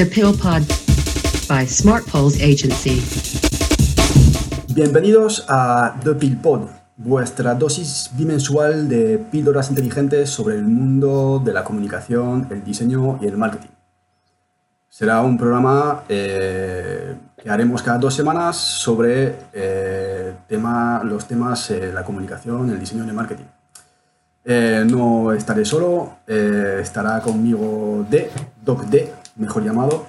The Pill Pod by Smart Agency. Bienvenidos a The Pill Pod, vuestra dosis bimensual de píldoras inteligentes sobre el mundo de la comunicación, el diseño y el marketing. Será un programa eh, que haremos cada dos semanas sobre eh, los temas de la comunicación, el diseño y el marketing. Eh, no estaré solo, estará conmigo D, Doc D, mejor llamado,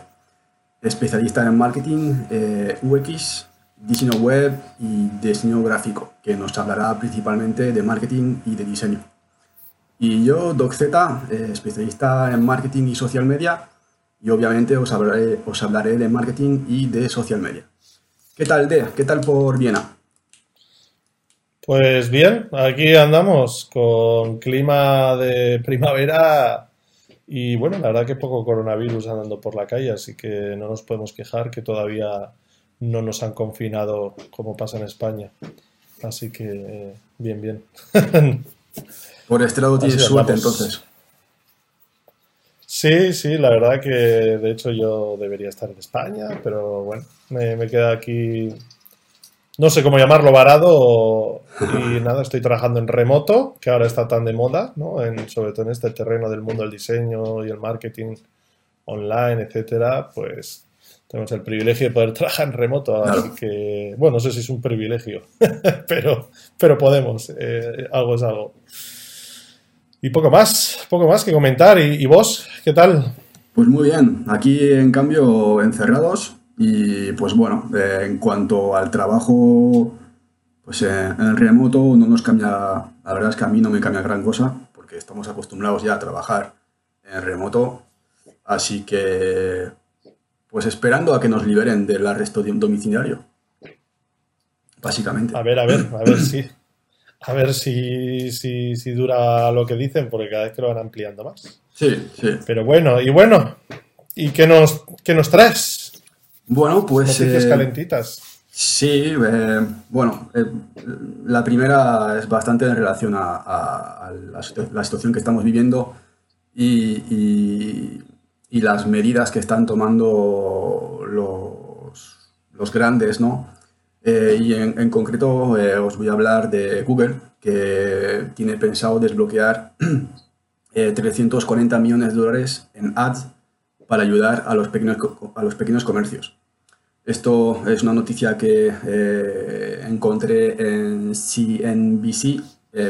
especialista en marketing, UX, diseño web y diseño gráfico, que nos hablará principalmente de marketing y de diseño. Y yo, Doc Z, especialista en marketing y social media, y obviamente os hablaré, os hablaré de marketing y de social media. ¿Qué tal, Dea? ¿Qué tal por Viena? Pues bien, aquí andamos con clima de primavera y bueno, la verdad que poco coronavirus andando por la calle, así que no nos podemos quejar que todavía no nos han confinado como pasa en España. Así que bien, bien. por este lado tienes suerte entonces. Sí, sí, la verdad que de hecho yo debería estar en España, pero bueno, me, queda aquí, no sé cómo llamarlo, varado y nada, estoy trabajando en remoto, que ahora está tan de moda, ¿no? En, sobre todo en este terreno del mundo del diseño y el marketing online, etcétera, pues tenemos el privilegio de poder trabajar en remoto, así que, bueno, no sé si es un privilegio, pero, pero podemos, eh, algo es algo. Y poco más, poco más que comentar. ¿Y, vos, qué tal? Pues muy bien, aquí en cambio encerrados y pues bueno, eh, en cuanto al trabajo, pues eh, en remoto no nos cambia, la verdad es que a mí no me cambia gran cosa porque estamos acostumbrados ya a trabajar en remoto, así que pues esperando a que nos liberen del arresto domiciliario, básicamente. A ver, a ver, a ver, sí. A ver si, si, dura lo que dicen, porque cada vez que lo van ampliando más. Sí, sí. Pero bueno, y bueno, ¿y qué nos, qué nos traes? Bueno, pues... Noticias eh, calentitas. Sí, eh, bueno, eh, la primera es bastante en relación a, la, situación que estamos viviendo y, y, las medidas que están tomando los, los grandes, ¿no? Eh, y en, concreto eh, os voy a hablar de Google, que tiene pensado desbloquear 340 eh, millones de dólares en ads para ayudar a los pequeños, a los pequeños comercios. Esto es una noticia que encontré en CNBC,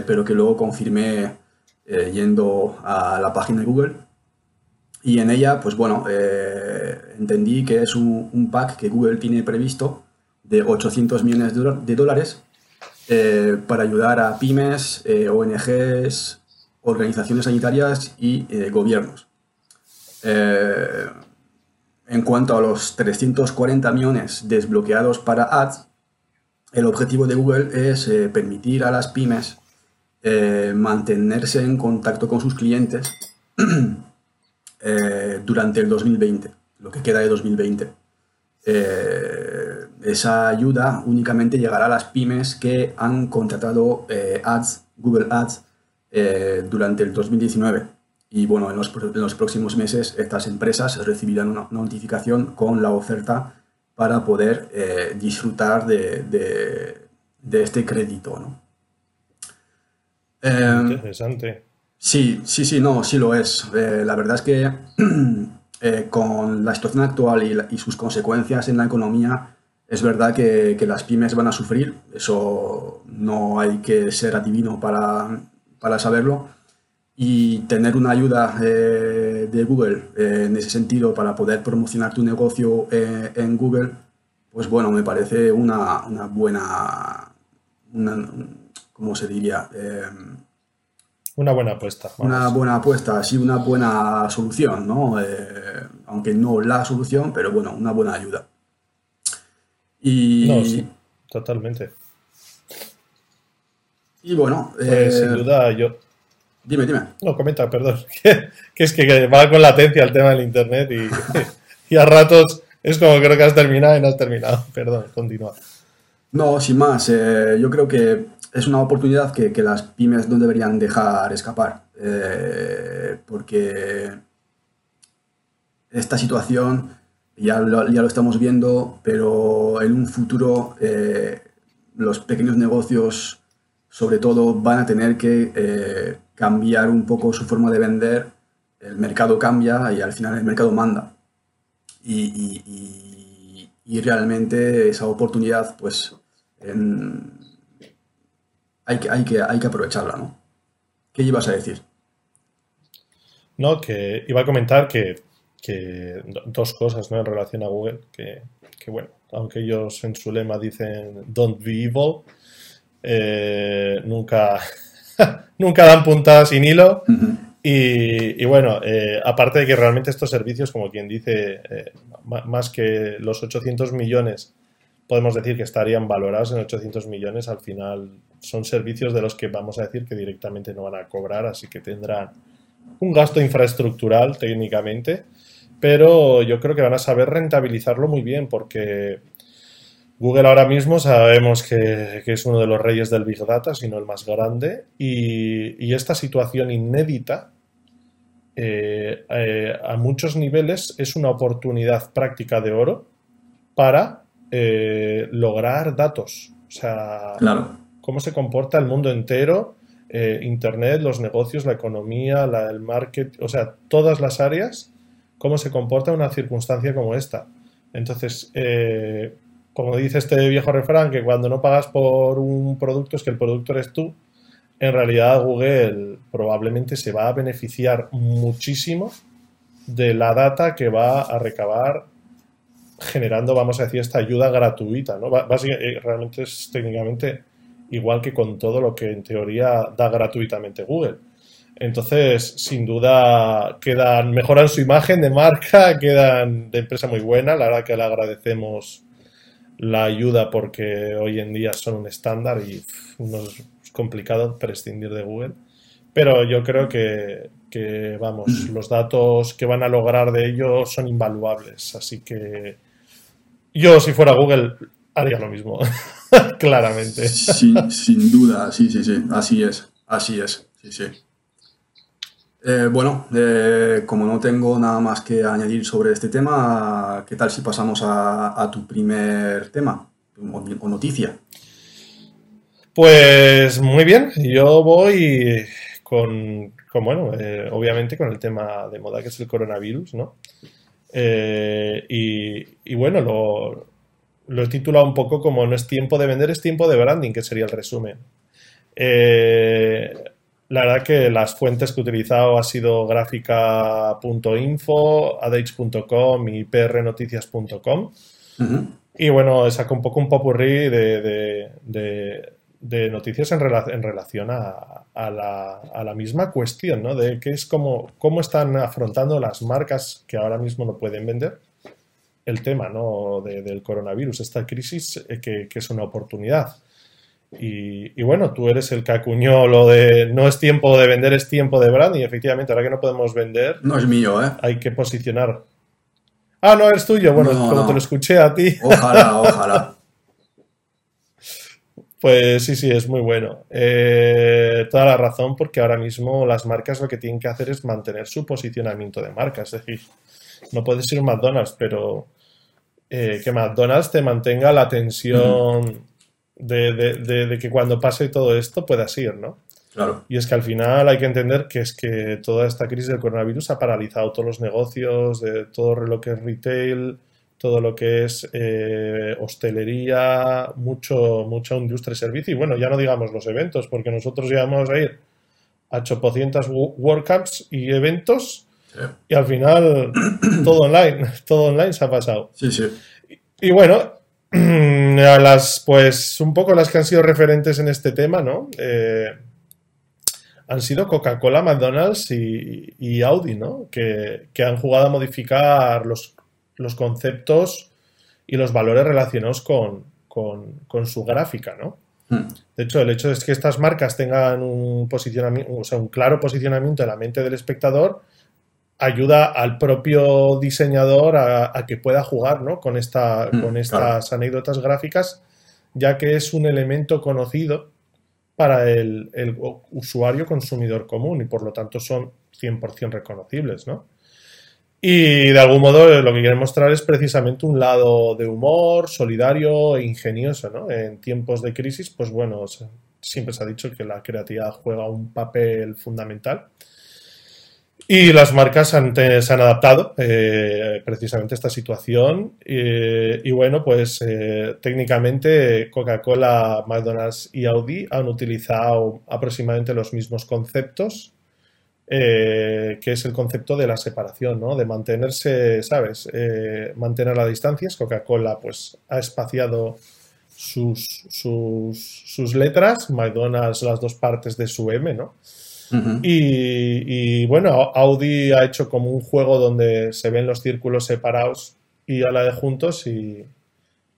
pero que luego confirmé yendo a la página de Google. Y en ella, pues bueno, entendí que es un, pack que Google tiene previsto de 800 millones de dólares eh, para ayudar a pymes, eh, ONGs, organizaciones sanitarias y eh, gobiernos. En cuanto a los 340 millones desbloqueados para ads, el objetivo de Google es permitir a las pymes mantenerse en contacto con sus clientes durante el 2020, lo que queda de 2020 esa ayuda únicamente llegará a las pymes que han contratado eh, ads, Google Ads, eh, durante el 2019. Y bueno, en los, próximos meses estas empresas recibirán una notificación con la oferta para poder eh, disfrutar de, este crédito. ¿no? Em, Interesante. Sí, sí, sí, no, sí lo es. la verdad es que con la situación actual y sus consecuencias en la economía, es verdad que, las pymes van a sufrir, eso no hay que ser adivino para, saberlo. Y tener una ayuda eh, de Google eh, en ese sentido para poder promocionar tu negocio eh, en Google, pues bueno, me parece una, buena, ¿cómo se diría? una buena apuesta. Una buena apuesta, sí, una buena solución, ¿no? aunque no la solución, pero bueno, una buena ayuda. Y, no, sí, totalmente. Y bueno, pues, sin duda yo. Dime, dime. No, comenta, perdón. Que, es que, va con latencia el tema del internet y, a ratos es como creo que has terminado y no has terminado. Perdón, continúa. No, sin más. Eh, yo creo que es una oportunidad que, las pymes no deberían dejar escapar. Eh, porque esta situación ya lo, ya lo estamos viendo, pero en un futuro eh, los pequeños negocios, sobre todo, van a tener que cambiar un poco su forma de vender. El mercado cambia y al final el mercado manda. Y, realmente esa oportunidad, pues, hay, que, hay, que, hay que aprovecharla, ¿no? ¿Qué ibas a decir? No, que iba a comentar que, que do- dos cosas, ¿no? En relación a Google, que, que, bueno, aunque ellos en su lema dicen don't be evil, eh, nunca, nunca dan puntadas sin hilo. Y, y bueno, eh, aparte de que realmente estos servicios, como quien dice, eh, más que los 800 millones, podemos decir que estarían valorados en 800 millones, al final son servicios de los que vamos a decir que directamente no van a cobrar, así que tendrán un gasto infraestructural técnicamente, pero yo creo que van a saber rentabilizarlo muy bien porque Google ahora mismo sabemos que, que es uno de los reyes del Big Data, si no el más grande, y, y esta situación inédita eh, eh, a muchos niveles es una oportunidad práctica de oro para eh, lograr datos. O sea, Claro. cómo se comporta el mundo entero, Internet, los negocios, la economía, la- el marketing, o sea, todas las áreas, cómo se comporta una circunstancia como esta. Entonces, como dice este viejo refrán, que cuando no pagas por un producto es que el producto eres tú, en realidad Google probablemente se va a beneficiar muchísimo de la data que va a recabar generando, vamos a decir, esta ayuda gratuita, ¿no? Ba- básica- eh, realmente es técnicamente igual que con todo lo que en teoría da gratuitamente Google. Entonces, sin duda, quedan, mejoran su imagen de marca, quedan de empresa muy buena. La verdad que le agradecemos la ayuda porque hoy en día son un estándar y no es complicado prescindir de Google. Pero yo creo que, que, vamos, los datos que van a lograr de ello son invaluables. Así que yo, si fuera Google, haría lo mismo. Claramente. Sin duda, sí, sí, sí, así es, así es, sí, sí. Eh, bueno, eh, como no tengo nada más que añadir sobre este tema, ¿qué tal si pasamos a, tu primer tema o, o noticia? Pues muy bien, yo voy con, bueno, eh, obviamente con el tema de moda que es el coronavirus, ¿no? Y, y bueno, lo, lo he titulado un poco como no es tiempo de vender, es tiempo de branding, que sería el resumen. Eh, la verdad que las fuentes que he utilizado ha sido gráfica.info, adage.com y prnoticias.com. Ujú. Y bueno, saco un poco un popurrí de, de, de, de noticias en, rela- en relación a, a la, a la misma cuestión, ¿no? De qué es como, cómo están afrontando las marcas que ahora mismo no pueden vender el tema, ¿no? de- del coronavirus, esta crisis eh, que, que es una oportunidad. Y, y bueno, tú eres el que acuñó lo de no es tiempo de vender, es tiempo de brand. Y efectivamente, ahora que no podemos vender, No es mío, ¿eh? hay que posicionar. Ah, no, es tuyo. Bueno, No, como no. te lo escuché a ti. Ojalá, ojalá. Pues sí, sí, es muy bueno. Eh, toda la razón, porque ahora mismo las marcas lo que tienen que hacer es mantener su posicionamiento de marca. Es decir, no puedes ser un McDonald's, pero eh, que McDonald's te mantenga la tensión de, de- de- de que cuando pase todo esto puedas ir, ¿no? Claro. Y es que al final hay que entender que es que toda esta crisis del coronavirus ha paralizado todos los negocios, de todo lo que es retail, todo lo que es eh, hostelería, mucho, mucha industria y servicio. Y bueno, ya no digamos los eventos, porque nosotros ya vamos a ir a 800 wo- WordCamps y eventos Sí, y al final todo online, todo online se ha pasado. sí. sí. Y bueno, a las, pues un poco las que han sido referentes en este tema, ¿no? Eh, han sido Coca-Cola, McDonald's y, y Audi, ¿no? Que, que han jugado a modificar los, los conceptos y los valores relacionados con, con- con su gráfica, ¿no? Mm. De hecho, el hecho es que estas marcas tengan un posicionamiento, o sea, un claro posicionamiento en la mente del espectador, ayuda al propio diseñador a, a que pueda jugar ¿no? con, esta, Mm, con estas anécdotas gráficas, ya que es un elemento conocido para el, el usuario consumidor común y por lo tanto son 100% reconocibles. ¿no? Y de algún modo lo que quieren mostrar es precisamente un lado de humor, solidario e ingenioso, ¿no? En tiempos de crisis, pues bueno, siempre se ha dicho que la creatividad juega un papel fundamental. Y las marcas se han adaptado eh, precisamente a esta situación. y bueno, pues eh, técnicamente Coca-Cola, McDonald's y Audi han utilizado aproximadamente los mismos conceptos eh, que es el concepto de la separación, ¿no? De mantenerse, ¿sabes? Mantener las distancias. Coca-Cola, pues, ha espaciado sus, sus, letras, McDonald's las dos partes de su M, ¿no? Y, bueno, Audi ha hecho como un juego donde se ven los círculos separados y a la de juntos y,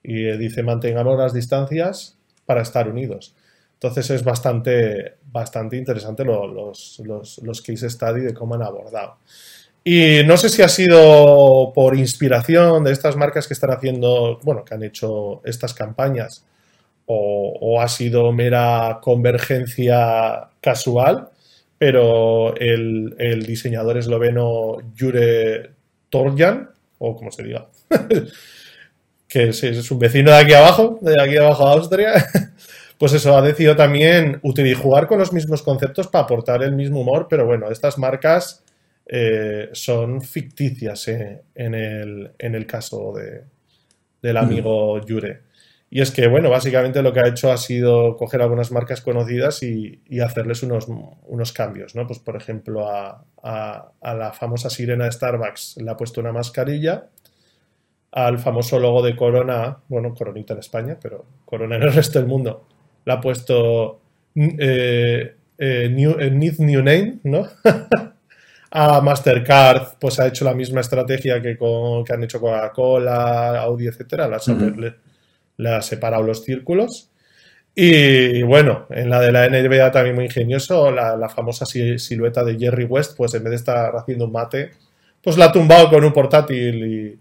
y dice mantengamos las distancias para estar unidos. Entonces es bastante, bastante interesante los, los, case study de cómo han abordado. Y no sé si ha sido por inspiración de estas marcas que están haciendo, bueno, que han hecho estas campañas, o, ha sido mera convergencia casual, pero el, diseñador esloveno Jure Torjan, o como se diga, que es, es, un vecino de aquí abajo, de aquí abajo de Austria, pues eso, ha decidido también utilizar, jugar con los mismos conceptos para aportar el mismo humor, pero bueno, estas marcas eh, son ficticias eh, en, el, caso de, del amigo Yure. Y es que, bueno, básicamente lo que ha hecho ha sido coger algunas marcas conocidas y, hacerles unos, unos, cambios, ¿no? Pues, por ejemplo, a, a, la famosa sirena de Starbucks le ha puesto una mascarilla, al famoso logo de Corona, bueno, Coronita en España, pero Corona en el resto del mundo, le ha puesto eh, eh, new, eh, new Name, ¿no? a Mastercard, pues ha hecho la misma estrategia que, con, que han hecho Coca-Cola, Audi, etcétera, le, ha separado los círculos. Y bueno, en la de la NBA también muy ingenioso, la, famosa silueta de Jerry West, pues en vez de estar haciendo un mate, pues la ha tumbado con un portátil y,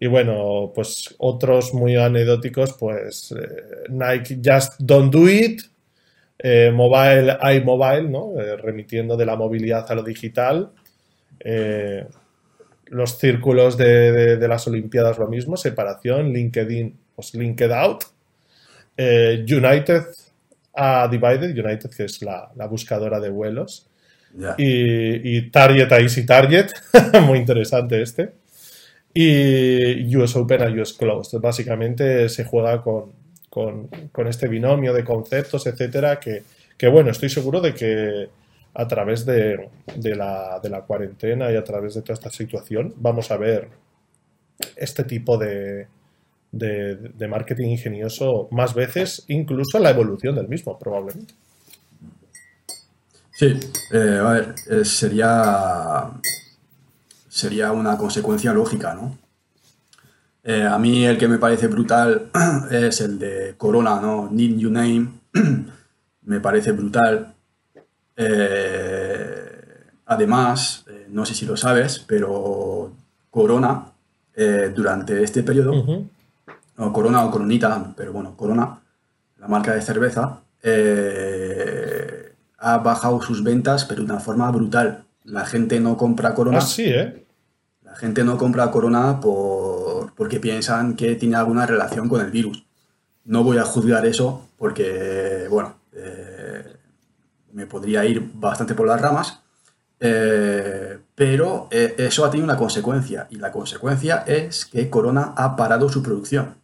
y bueno, pues otros muy anecdóticos, pues eh, Nike Just Don't Do It, eh, Mobile iMobile, ¿no? Eh, remitiendo de la movilidad a lo digital. los círculos de, las Olimpiadas lo mismo, separación, LinkedIn, pues Linked Out. United a Divided, United que es la, buscadora de vuelos. Y, y Target a Easy Target, muy interesante este y US Open a US Closed. Básicamente se juega con, con, este binomio de conceptos, etcétera, que, que, bueno, estoy seguro de que a través de, de, la, de, la, cuarentena y a través de toda esta situación vamos a ver este tipo de, de, marketing ingenioso más veces, incluso la evolución del mismo, probablemente. Sí, eh, a ver, eh, sería sería una consecuencia lógica, ¿no? Eh, a mí el que me parece brutal es el de Corona, ¿no? Need You Name. me parece brutal. Además, no sé si lo sabes, pero Corona, durante este periodo, Corona o Coronita, pero bueno, Corona, la marca de cerveza, ha bajado sus ventas, pero de una forma brutal. La gente no compra Corona. Ah, sí, ¿eh? La gente no compra Corona por, porque piensan que tiene alguna relación con el virus. No voy a juzgar eso porque, bueno, eh, me podría ir bastante por las ramas, eh, pero eh, eso ha tenido una consecuencia y la consecuencia es que Corona ha parado su producción.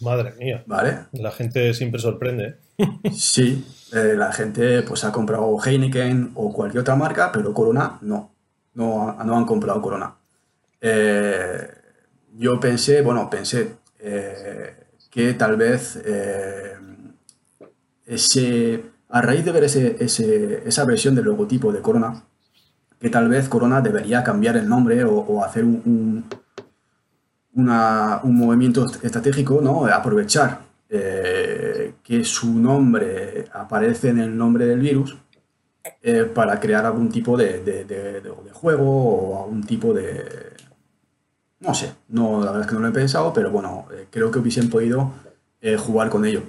Madre mía. ¿Vale? La gente siempre sorprende. sí, la gente pues ha comprado Heineken o cualquier otra marca, pero Corona no no, han comprado Corona. Eh, yo pensé, bueno, pensé eh, que tal vez eh, ese, a raíz de ver ese, esa versión del logotipo de Corona, que tal vez Corona debería cambiar el nombre o, hacer un, un, movimiento estratégico, ¿no? aprovechar que su nombre aparece en el nombre del virus eh, para crear algún tipo de, de, juego o algún tipo de... No sé, no, la verdad es que no lo he pensado, pero bueno, eh, creo que hubiesen podido eh, jugar con ello.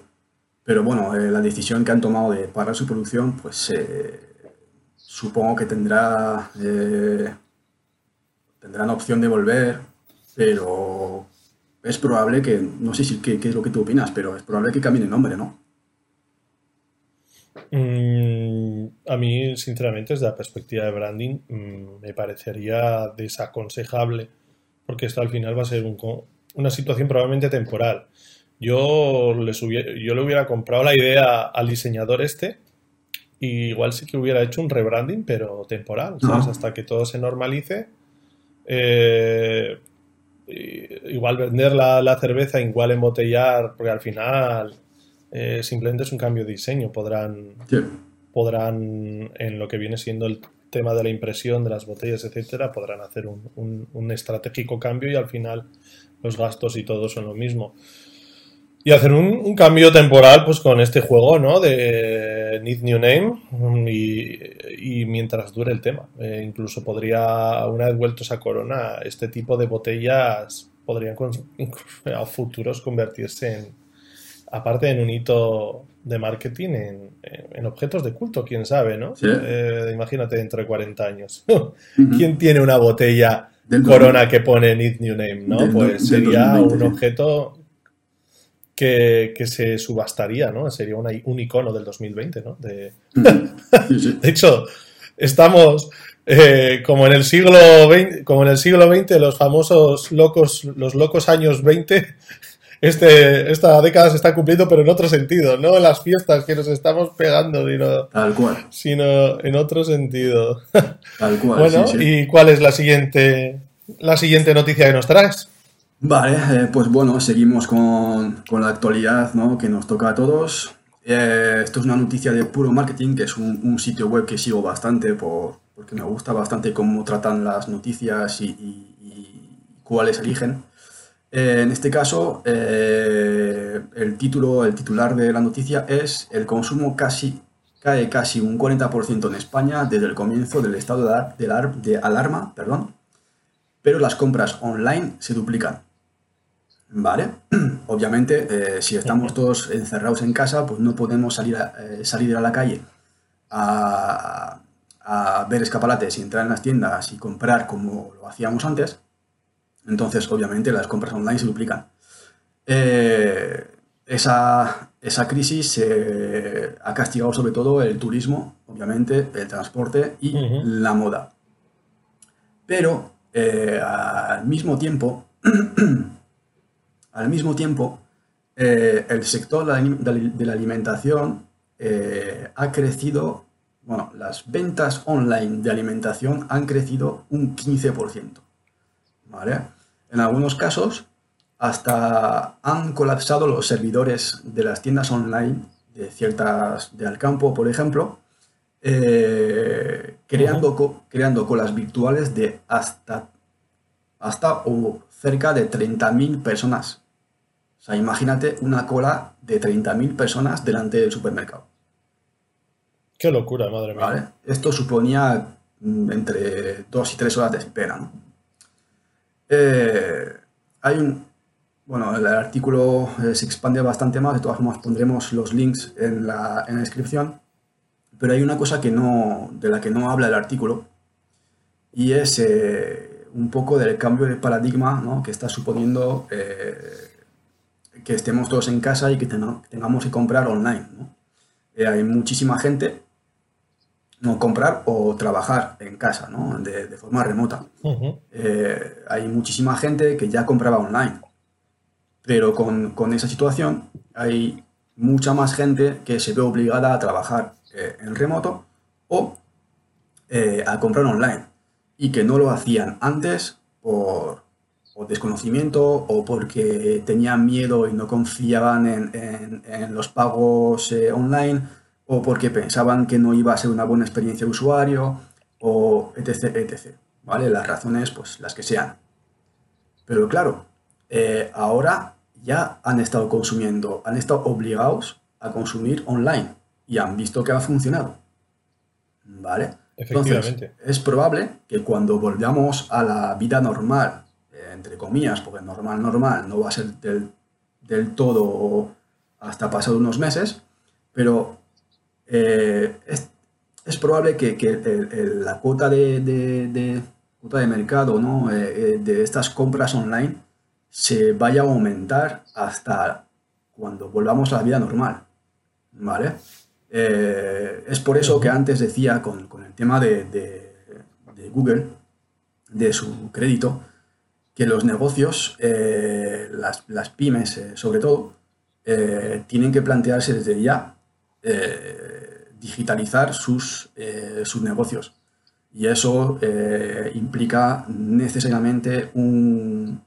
Pero bueno, la decisión que han tomado de parar su producción, pues supongo que tendrá tendrán opción de volver, pero es probable que, no sé si qué, qué es lo que tú opinas, pero es probable que cambien el nombre, ¿no? Mm, a mí, sinceramente, desde la perspectiva de branding, mm, me parecería desaconsejable, porque esto al final va a ser un una situación probablemente temporal. Yo, les hubiera- yo le hubiera comprado la idea al diseñador este, y igual sí que hubiera hecho un rebranding, pero temporal, ¿sabes? Hasta que todo se normalice. Eh, igual vender la, la cerveza, igual embotellar, porque al final eh, simplemente es un cambio de diseño. Podrán, Sí. podrán, en lo que viene siendo el tema de la impresión de las botellas, etcétera, podrán hacer un, un- un estratégico cambio y al final los gastos y todo son lo mismo. Y hacer un, un cambio temporal, pues con este juego, ¿no? De Need New Name mm, y, y mientras dure el tema. Eh, incluso podría, una vez vueltos a Corona, este tipo de botellas podrían con- a futuros convertirse en, aparte en un hito de marketing, en, en objetos de culto, quién sabe, ¿no? Sí. Eh, imagínate dentro de 40 años. ¿Quién tiene una botella Corona que pone Need New Name, ¿no? Pues sería 2020, un objeto que, que se subastaría, ¿no? Sería una- un icono del 2020, ¿no? De, sí. de hecho, estamos eh, como en el siglo XX, como en el siglo XX, los famosos locos, los locos años 20. Este, esta década se está cumpliendo, pero en otro sentido, no en las fiestas que nos estamos pegando, sino, Tal cual, sino en otro sentido. tal cual. Bueno, sí, sí. ¿y cuál es la siguiente, la siguiente noticia que nos traes? Vale, eh, pues bueno, seguimos con, con la actualidad ¿no? que nos toca a todos. Eh, esto es una noticia de Puro Marketing, que es un, sitio web que sigo bastante por, porque me gusta bastante cómo tratan las noticias y, cuáles eligen. Eh, en este caso, el título, el titular de la noticia es el consumo casi cae casi un 40% en España desde el comienzo del estado de, ar- de alar- de alarma, perdón, pero las compras online se duplican. ¿Vale? Obviamente, eh, si estamos todos encerrados en casa, pues no podemos salir a, eh, salir a la calle a, a ver escaparates y entrar en las tiendas y comprar como lo hacíamos antes. Entonces, obviamente, las compras online se duplican. Eh, esa, esa crisis ha castigado sobre todo el turismo, obviamente, el transporte y la moda. Pero al mismo tiempo, al mismo tiempo, eh, el sector de la, alimentación eh, ha crecido, bueno, las ventas online de alimentación han crecido un 15%. ¿Vale? En algunos casos, hasta han colapsado los servidores de las tiendas online de ciertas, de Alcampo, por ejemplo, eh, creando, co- creando colas virtuales de hasta, hasta o cerca de 30.000 personas. O sea, imagínate una cola de 30.000 personas delante del supermercado. Qué locura, madre mía. ¿vale? Esto suponía mm, entre 2 y 3 horas de espera. ¿no? Eh, hay un, bueno, el artículo eh, se expande bastante más, de todas formas pondremos los links en la, en la descripción, pero hay una cosa que no, de la que no habla el artículo y es eh, un poco del cambio de paradigma ¿no? que está suponiendo eh, que estemos todos en casa y que tengamos que comprar online. ¿no? Eh, hay muchísima gente no comprar o trabajar en casa, ¿no? de, de forma remota. Eh, hay muchísima gente que ya compraba online, pero con, con esa situación hay mucha más gente que se ve obligada a trabajar eh, en remoto o eh, a comprar online y que no lo hacían antes por, desconocimiento o porque tenían miedo y no confiaban en los pagos eh, online o porque pensaban que no iba a ser una buena experiencia de usuario o etc, etc. ¿Vale? Las razones, pues las que sean. Pero claro, eh, ahora ya han estado consumiendo, han estado obligados a consumir online y han visto que ha funcionado. ¿Vale? Entonces, es probable que cuando volvamos a la vida normal, eh, entre comillas, porque normal, normal, no va a ser del, del todo hasta pasado unos meses, pero eh, es, es probable que, que el- el- la cuota de, de- de- cuota de mercado ¿no? Eh, de estas compras online se vaya a aumentar hasta cuando volvamos a la vida normal. ¿Vale? Eh, es por eso que antes decía con, con el tema de, de, de, Google, de su crédito, que los negocios, las, las, pymes sobre todo, tienen que plantearse desde ya digitalizar sus, sus negocios. Y eso eh, implica necesariamente un,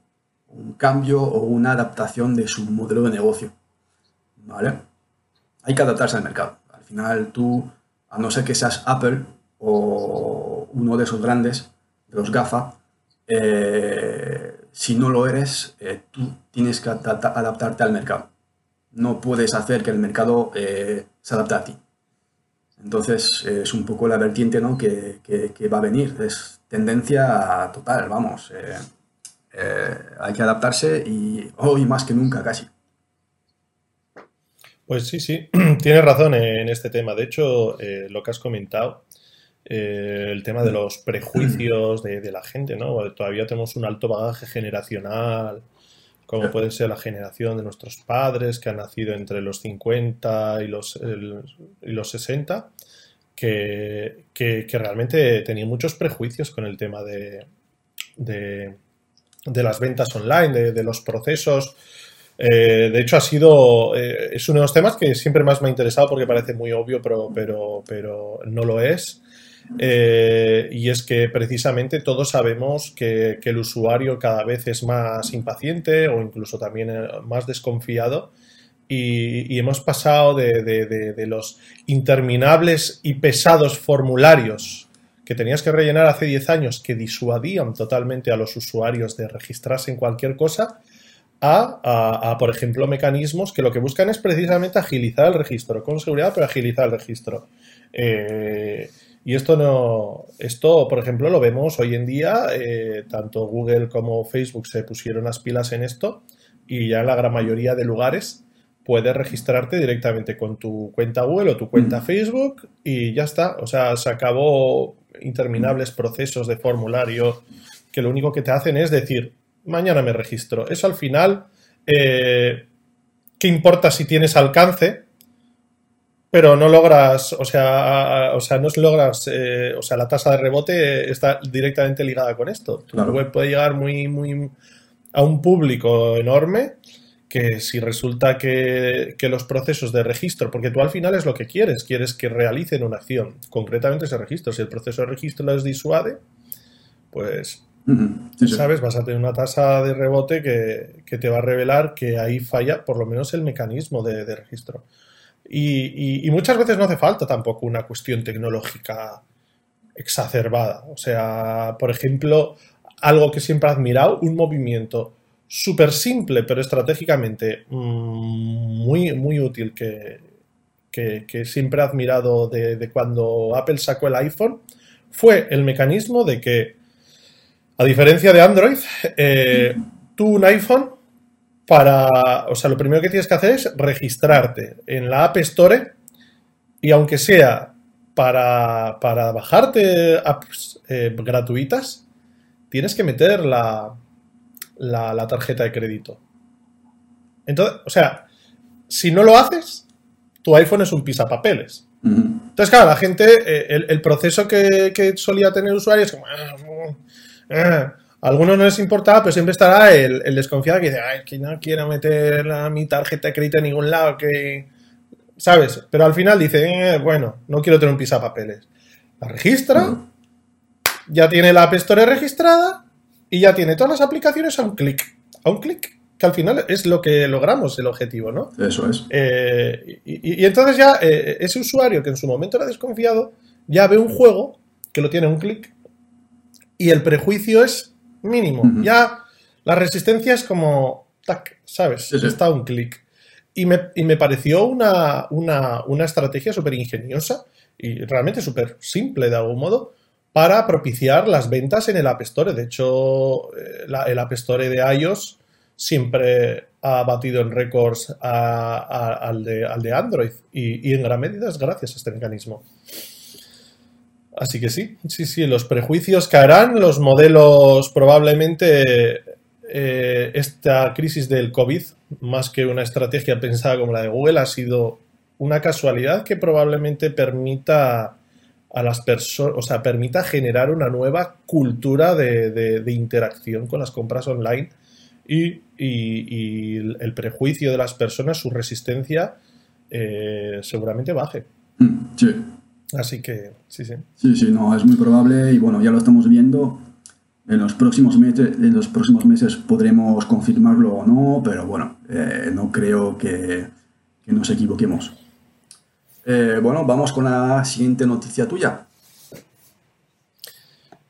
cambio o una adaptación de su modelo de negocio. ¿Vale? Hay que adaptarse al mercado. Al final tú, a no ser que seas Apple o uno de esos grandes, de los GAFA, eh, si no lo eres, eh, tú tienes que adaptarte al mercado. No puedes hacer que el mercado se adapte a ti. Entonces es un poco la vertiente ¿no? que, va a venir. Es tendencia total, vamos. Eh, eh, hay que adaptarse y hoy más que nunca casi. Pues sí, sí, tienes razón en este tema. De hecho, eh, lo que has comentado, el tema de los prejuicios de, la gente, ¿no? Todavía tenemos un alto bagaje generacional, como puede ser la generación de nuestros padres que han nacido entre los 50 y los, y los 60, que, realmente tenían muchos prejuicios con el tema de, de, las ventas online, de, los procesos. Eh, de hecho, ha sido. Eh, es uno de los temas que siempre más me ha interesado porque parece muy obvio, pero, pero, pero no lo es. Eh, y es que precisamente todos sabemos que, el usuario cada vez es más impaciente o incluso también eh, más desconfiado. Y, hemos pasado de, los interminables y pesados formularios que tenías que rellenar hace 10 años que disuadían totalmente a los usuarios de registrarse en cualquier cosa, a, por ejemplo, mecanismos que lo que buscan es precisamente agilizar el registro, con seguridad, pero agilizar el registro. Eh, y esto no, esto, por ejemplo, lo vemos hoy en día, eh, tanto Google como Facebook se pusieron las pilas en esto y ya en la gran mayoría de lugares puedes registrarte directamente con tu cuenta Google o tu cuenta mm. Facebook y ya está. O sea, se acabó interminables procesos de formulario que lo único que te hacen es decir, mañana me registro. Eso al final, eh, ¿qué importa si tienes alcance? pero no logras, o sea, o sea no logras, eh, o sea, la tasa de rebote está directamente ligada con esto. Tu web puede llegar muy, muy a un público enorme que si resulta que, los procesos de registro, porque tú al final es lo que quieres, quieres que realicen una acción, concretamente ese registro, si el proceso de registro les disuade, pues, ¿sabes? Vas a tener una tasa de rebote que, te va a revelar que ahí falla por lo menos el mecanismo de registro. Y, muchas veces no hace falta tampoco una cuestión tecnológica exacerbada. O sea, por ejemplo, algo que siempre he admirado, un movimiento súper simple, pero estratégicamente mm, muy, muy útil que, siempre he admirado de, cuando Apple sacó el iPhone, fue el mecanismo de que, a diferencia de Android, eh, tú un iPhone para, o sea, lo primero que tienes que hacer es registrarte en la App Store y aunque sea para, bajarte apps eh, gratuitas, tienes que meter la, la, tarjeta de crédito. Entonces, o sea, si no lo haces, tu iPhone es un pisapapeles. Entonces, claro, la gente, eh, el, proceso que, solía tener usuarios es como... A algunos no les importa, pero siempre estará el, desconfiado que dice, ay, que no quiero meter mi tarjeta de crédito en ningún lado, que... ¿Sabes? Pero al final dice, eh, bueno, no quiero tener un pisapapeles. La registra, ya tiene la App Store registrada y ya tiene todas las aplicaciones a un clic. A un clic. Que al final es lo que logramos, el objetivo, ¿no? Eso es. Eh, y, entonces ya eh, ese usuario que en su momento era desconfiado, ya ve un juego que lo tiene a un clic y el prejuicio es mínimo. Ya la resistencia es como, tac, ¿sabes? Está un clic. Y me, pareció una, una, estrategia súper ingeniosa y realmente súper simple de algún modo para propiciar las ventas en el App Store. De hecho, eh, el App Store de iOS siempre ha batido en récords al, de, Android y, y, en gran medida es gracias a este mecanismo. Así que sí, sí, sí, los prejuicios caerán, los modelos probablemente eh, esta crisis del COVID, más que una estrategia pensada como la de Google, ha sido una casualidad que probablemente permita a las personas, o sea, permita generar una nueva cultura de, interacción con las compras online y, el prejuicio de las personas, su resistencia, eh, seguramente baje. Mm, sí. Así que, sí, sí. Sí, sí, no, es muy probable y bueno, ya lo estamos viendo en los próximos meses, en los próximos meses podremos confirmarlo o no, pero bueno, eh, no creo que, nos equivoquemos. Eh, bueno, vamos con la siguiente noticia tuya.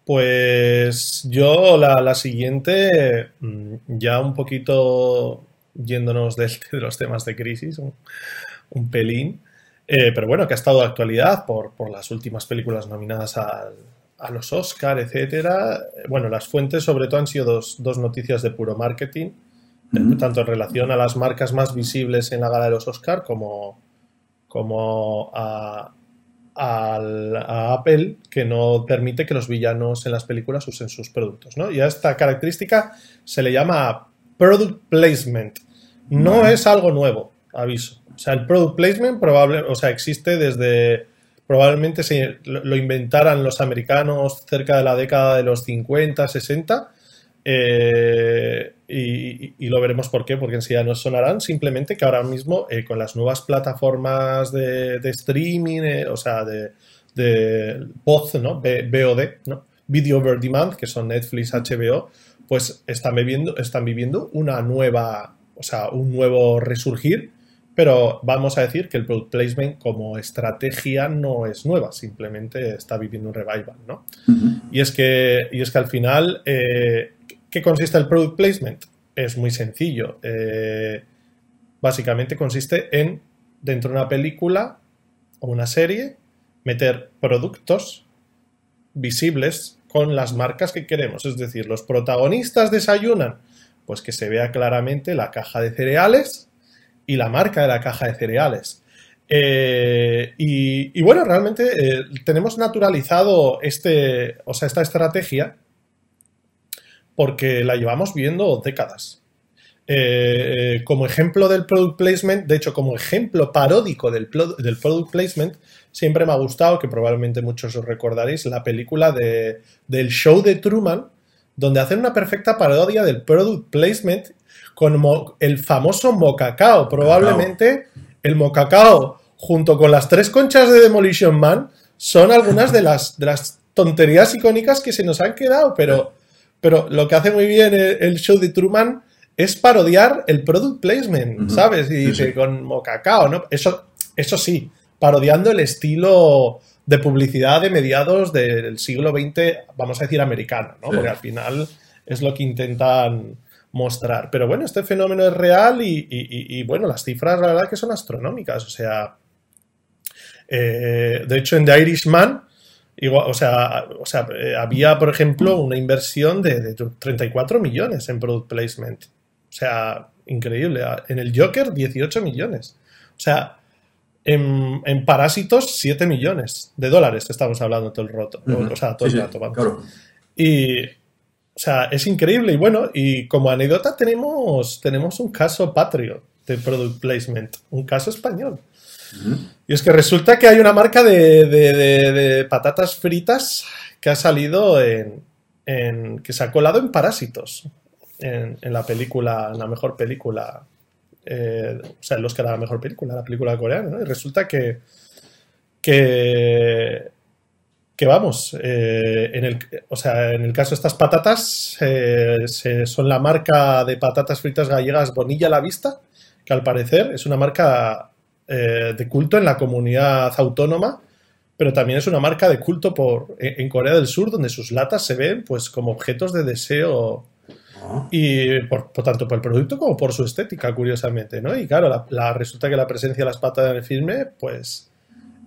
Pues yo la, siguiente, mm, ya un poquito yéndonos de, los temas de crisis, un, pelín, eh, pero bueno, que ha estado de actualidad por, por las últimas películas nominadas al, a los Oscar, etcétera. Bueno, las fuentes sobre todo han sido dos, noticias de puro marketing, tanto en relación a las marcas más visibles en la gala de los Oscar como, como a, Apple, que no permite que los villanos en las películas usen sus productos. ¿no? Y a esta característica se le llama product placement. No es algo nuevo, aviso. O sea, el product placement probable, o sea, existe desde probablemente se lo inventaran los americanos cerca de la década de los 50, 60. Eh, y, lo veremos por qué, porque enseguida nos sonarán. Simplemente que ahora mismo, eh, con las nuevas plataformas de, streaming, eh, o sea, de, de voz, ¿no? VOD, ¿no? Video over demand, que son Netflix, HBO, pues están viviendo, están viviendo una nueva, o sea, un nuevo resurgir pero vamos a decir que el product placement como estrategia no es nueva, simplemente está viviendo un revival, ¿no? y, es que, y es que al final, eh, ¿qué consiste el product placement? Es muy sencillo. Eh, básicamente consiste en, dentro de una película o una serie, meter productos visibles con las marcas que queremos. Es decir, los protagonistas desayunan, pues que se vea claramente la caja de cereales y la marca de la caja de cereales. Eh, y, bueno, realmente eh, tenemos naturalizado este, o sea, esta estrategia porque la llevamos viendo décadas. Eh, como ejemplo del product placement, de hecho, como ejemplo paródico del, del, product placement, siempre me ha gustado, que probablemente muchos os recordaréis, la película de, del show de Truman, donde hacen una perfecta parodia del product placement con el famoso mocacao. Probablemente el mocacao, junto con las tres conchas de Demolition Man, son algunas de las, de las tonterías icónicas que se nos han quedado, pero, pero lo que hace muy bien el, show de Truman es parodiar el product placement, ¿sabes? Y dice con mocacao, ¿no? Eso, eso sí, parodiando el estilo de publicidad de mediados del siglo XX, vamos a decir americano, ¿no? Porque al final es lo que intentan mostrar. Pero bueno, este fenómeno es real y, bueno, las cifras la verdad que son astronómicas. O sea, eh, de hecho en The Irishman, igual, o sea, o sea eh, había, por ejemplo, una inversión de, 34 millones en product placement. O sea, increíble. En el Joker, 18 millones. O sea, en, Parásitos, 7 millones de dólares estamos hablando todo el rato. O sea, todo el rato, vamos. Y o sea, es increíble y bueno, y como anécdota tenemos, tenemos un caso patrio de product placement, un caso español. Y es que resulta que hay una marca de, patatas fritas que ha salido en, que se ha colado en Parásitos, en, la película, en la mejor película, eh, o sea, en los que era la mejor película, la película coreana, ¿no? Y resulta que, que vamos, eh, en, el, o sea, en el caso de estas patatas, eh, son la marca de patatas fritas gallegas Bonilla a la Vista, que al parecer es una marca de culto en la comunidad autónoma, pero también es una marca de culto por, en, Corea del Sur, donde sus latas se ven pues como objetos de deseo y por, tanto por el producto como por su estética, curiosamente, ¿no? Y claro, la, resulta que la presencia de las patas en el filme, pues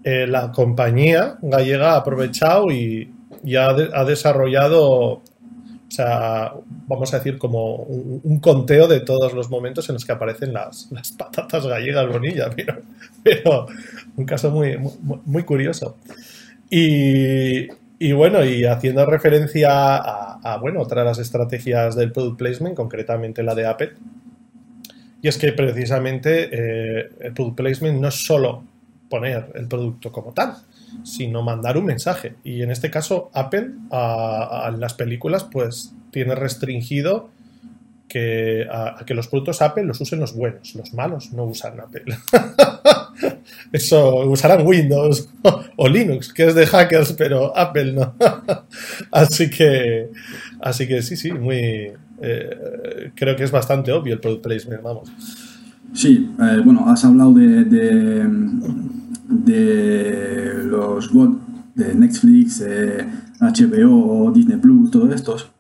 eh, la compañía gallega ha aprovechado y, ha, desarrollado, o sea, vamos a decir, como un, conteo de todos los momentos en los que aparecen las, patatas gallegas bonilla, pero, un caso muy, muy, curioso. Y, y bueno, y haciendo referencia a, a, bueno, otra de las estrategias del product placement, concretamente la de Apple, y es que precisamente eh, el product placement no es solo poner el producto como tal, sino mandar un mensaje. Y en este caso, Apple a, a las películas, pues tiene restringido que, a, que los productos Apple los usen los buenos, los malos no usan Apple. Eso usarán Windows o Linux, que es de hackers, pero Apple no. así que, así que sí, sí, muy, eh, creo que es bastante obvio el product placement, vamos. Sí, eh, bueno, has hablado de, de, los de Netflix, eh, HBO, Disney Plus, todos estos.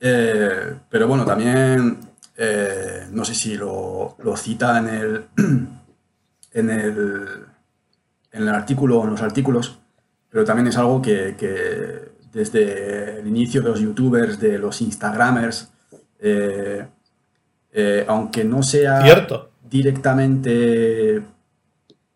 Eh, pero bueno, también eh, no sé si lo, lo, cita en el, en el en el artículo o en los artículos, pero también es algo que, que desde el inicio de los youtubers, de los instagramers, eh, aunque no sea Cierto. directamente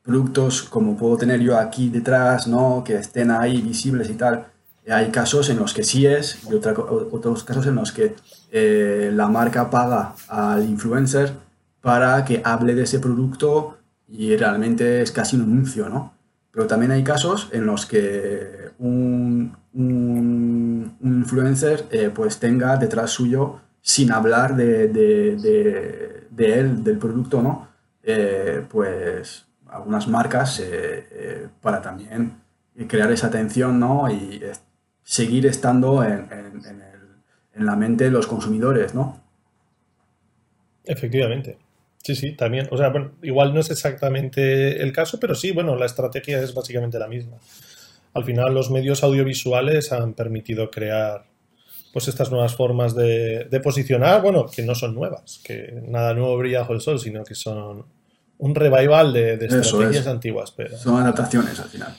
productos como puedo tener yo aquí detrás, ¿no? que estén ahí visibles y tal, hay casos en los que sí es y otra, otros casos en los que eh, la marca paga al influencer para que hable de ese producto y realmente es casi un anuncio, ¿no? Pero también hay casos en los que un, un, influencer eh, pues tenga detrás suyo, sin hablar de, de, de, él, del producto, ¿no? Eh, pues algunas marcas para también crear esa atención, ¿no? Seguir estando en, en, en, el, en, la mente de los consumidores, ¿no? Efectivamente. Sí, sí, también. O sea, bueno, igual no es exactamente el caso, pero sí, bueno, la estrategia es básicamente la misma. Al final, los medios audiovisuales han permitido crear pues estas nuevas formas de, de posicionar, bueno, que no son nuevas, que nada nuevo brilla bajo el sol, sino que son un revival de, de estrategias es. antiguas. Pero... Son adaptaciones al final.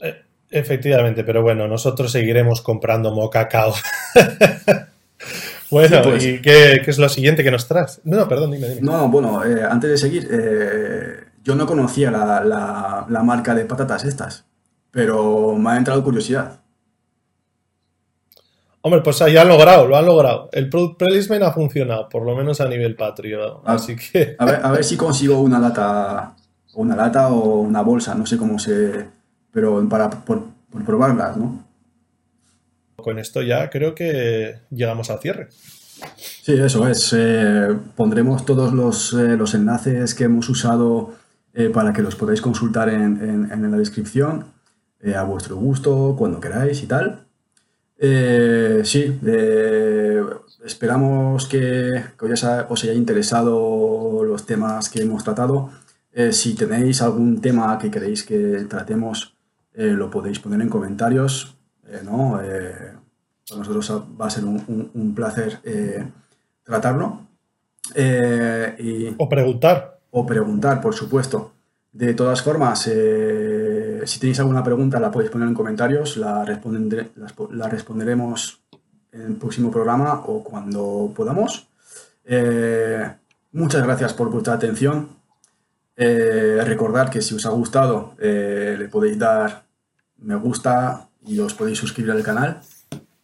Eh, Efectivamente, pero bueno, nosotros seguiremos comprando mocacao. bueno, sí, pues. ¿y qué, qué, es lo siguiente que nos traes? No, perdón, dime, dime. No, bueno, eh, antes de seguir, eh, yo no conocía la, la, la, marca de patatas estas, pero me ha entrado curiosidad. Hombre, pues ya han logrado, lo han logrado. El product placement ha funcionado, por lo menos a nivel patrio. A, así que. A ver, a ver si consigo una lata, una lata o una bolsa, no sé cómo se pero para por, por, probarlas, ¿no? Con esto ya creo que llegamos al cierre. Sí, eso es. Eh, pondremos todos los, eh, los, enlaces que hemos usado eh, para que los podáis consultar en, en, en la descripción, a vuestro gusto, cuando queráis y tal. Sí, esperamos que, que os, haya, os haya interesado los temas que hemos tratado. si tenéis algún tema que queréis que tratemos, eh, lo podéis poner en comentarios, eh, ¿no? Eh, para nosotros va a ser un, un, un placer tratarlo. Y, o preguntar. O preguntar, por supuesto. De todas formas, si tenéis alguna pregunta la podéis poner en comentarios, la, responder, la, la responderemos en el próximo programa o cuando podamos. muchas gracias por vuestra atención. Eh, recordad que si os ha gustado eh, le podéis dar me gusta y os podéis suscribir al canal,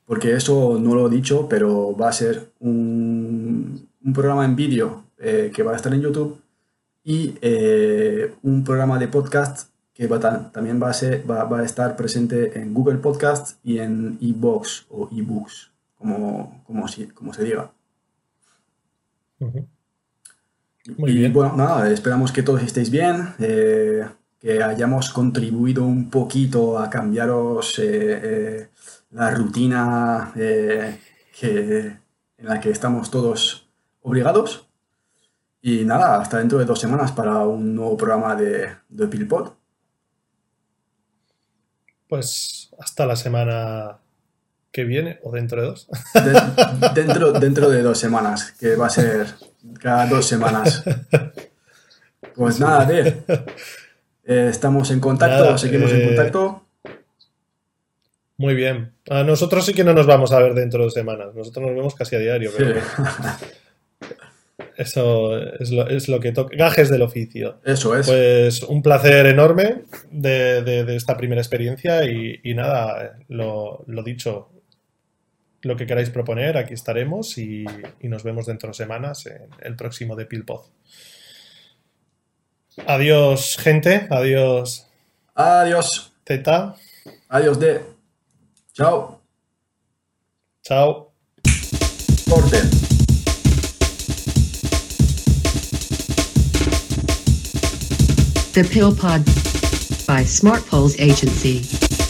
porque eso no lo he dicho, pero va a ser un, un programa en vídeo eh, que va a estar en YouTube y eh, un programa de podcast que va también va a, ser, va, va, a estar presente en Google Podcast y en eBooks o eBooks, como, como, si, como se diga. Uh -huh. Muy y bien. bueno, nada, esperamos que todos estéis bien. Eh, que hayamos contribuido un poquito a cambiaros eh, eh, la rutina eh, que, en la que estamos todos obligados. Y nada, hasta dentro de dos semanas para un nuevo programa de, de Pilpod. Pues hasta la semana que viene o dentro de dos. De, dentro, dentro de dos semanas, que va a ser cada dos semanas. Pues nada, Dave. Eh, estamos en contacto, Nada, seguimos eh, en contacto. Muy bien. A nosotros sí que no nos vamos a ver dentro de semanas. Nosotros nos vemos casi a diario. Pero... Sí. Eso es lo, es lo que toca. Gajes del oficio. Eso es. Pues un placer enorme de, de- de esta primera experiencia y, y nada, lo, lo dicho, lo que queráis proponer, aquí estaremos y, y nos vemos dentro de semanas en el próximo de Pilpod. Adiós, gente. Adiós, Adiós. Z. Adiós de. Chao. Chao. Corte. The Pill Pod by Smart Poles Agency.